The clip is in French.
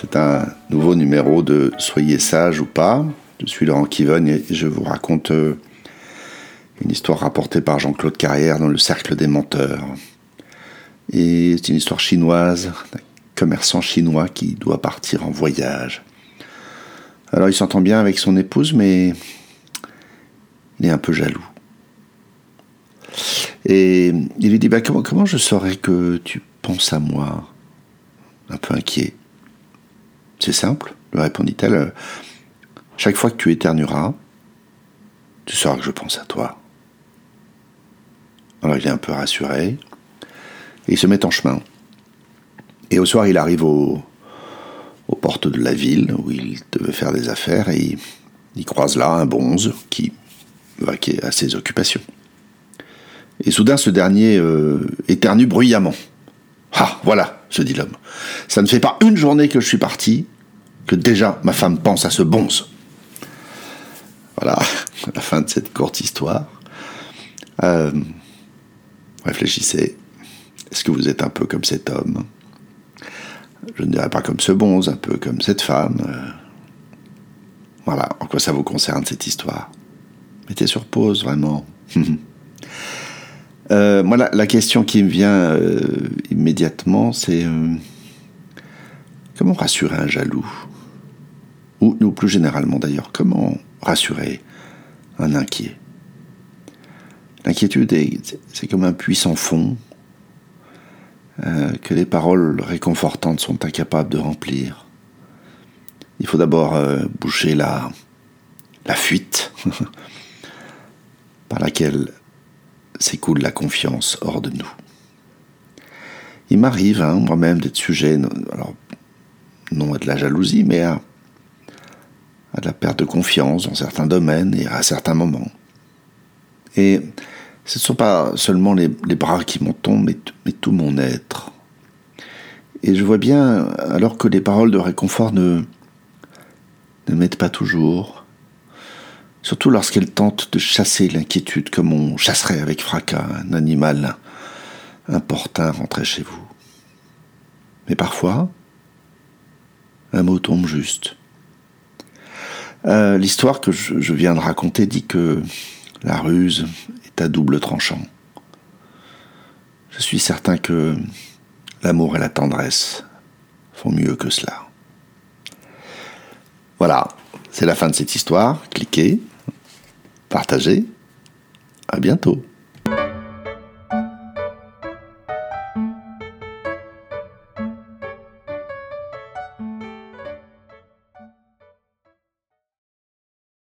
C'est un nouveau numéro de Soyez sage ou pas. Je suis Laurent Kivogne et je vous raconte euh, une histoire rapportée par Jean-Claude Carrière dans le Cercle des menteurs. Et c'est une histoire chinoise d'un commerçant chinois qui doit partir en voyage. Alors il s'entend bien avec son épouse, mais il est un peu jaloux. Et il lui dit bah, comment je saurais que tu penses à moi? Un peu inquiet. C'est simple, lui répondit-elle. Chaque fois que tu éternueras, tu sauras que je pense à toi. Alors il est un peu rassuré. Et il se met en chemin. Et au soir, il arrive aux portes de la ville où il devait faire des affaires et il, croise là un bonze qui vaquait à ses occupations. Et soudain, ce dernier euh, éternue bruyamment. Ah, voilà, se dit l'homme. Ça ne fait pas une journée que je suis parti que déjà ma femme pense à ce bonze. Voilà, la fin de cette courte histoire. Euh, réfléchissez. Est-ce que vous êtes un peu comme cet homme? Je ne dirais pas comme ce bonze, un peu comme cette femme. Euh, voilà, en quoi ça vous concerne cette histoire? Mettez sur pause, vraiment. euh, moi, la, question qui me vient euh, immédiatement, c'est comment rassurer un jaloux? Ou, plus généralement d'ailleurs, comment rassurer un inquiet? L'inquiétude, c'est comme un puissant fond euh, que les paroles réconfortantes sont incapables de remplir. Il faut d'abord euh, boucher la, la fuite par laquelle s'écoule la confiance hors de nous. Il m'arrive, hein, moi-même, d'être sujet, alors, non à de la jalousie, mais à, la perte de confiance dans certains domaines et à certains moments. Et ce ne sont pas seulement les, bras qui m'en mais, tout mon être. Et je vois bien, alors que les paroles de réconfort ne, ne m'aident pas toujours, surtout lorsqu'elles tentent de chasser l'inquiétude comme on chasserait avec fracas un animal importun rentré chez vous. Mais parfois, un mot tombe juste. Euh, l'histoire que je, viens de raconter dit que la ruse est à double tranchant. Je suis certain que l'amour et la tendresse font mieux que cela. Voilà, c'est la fin de cette histoire. Cliquez, partagez. À bientôt.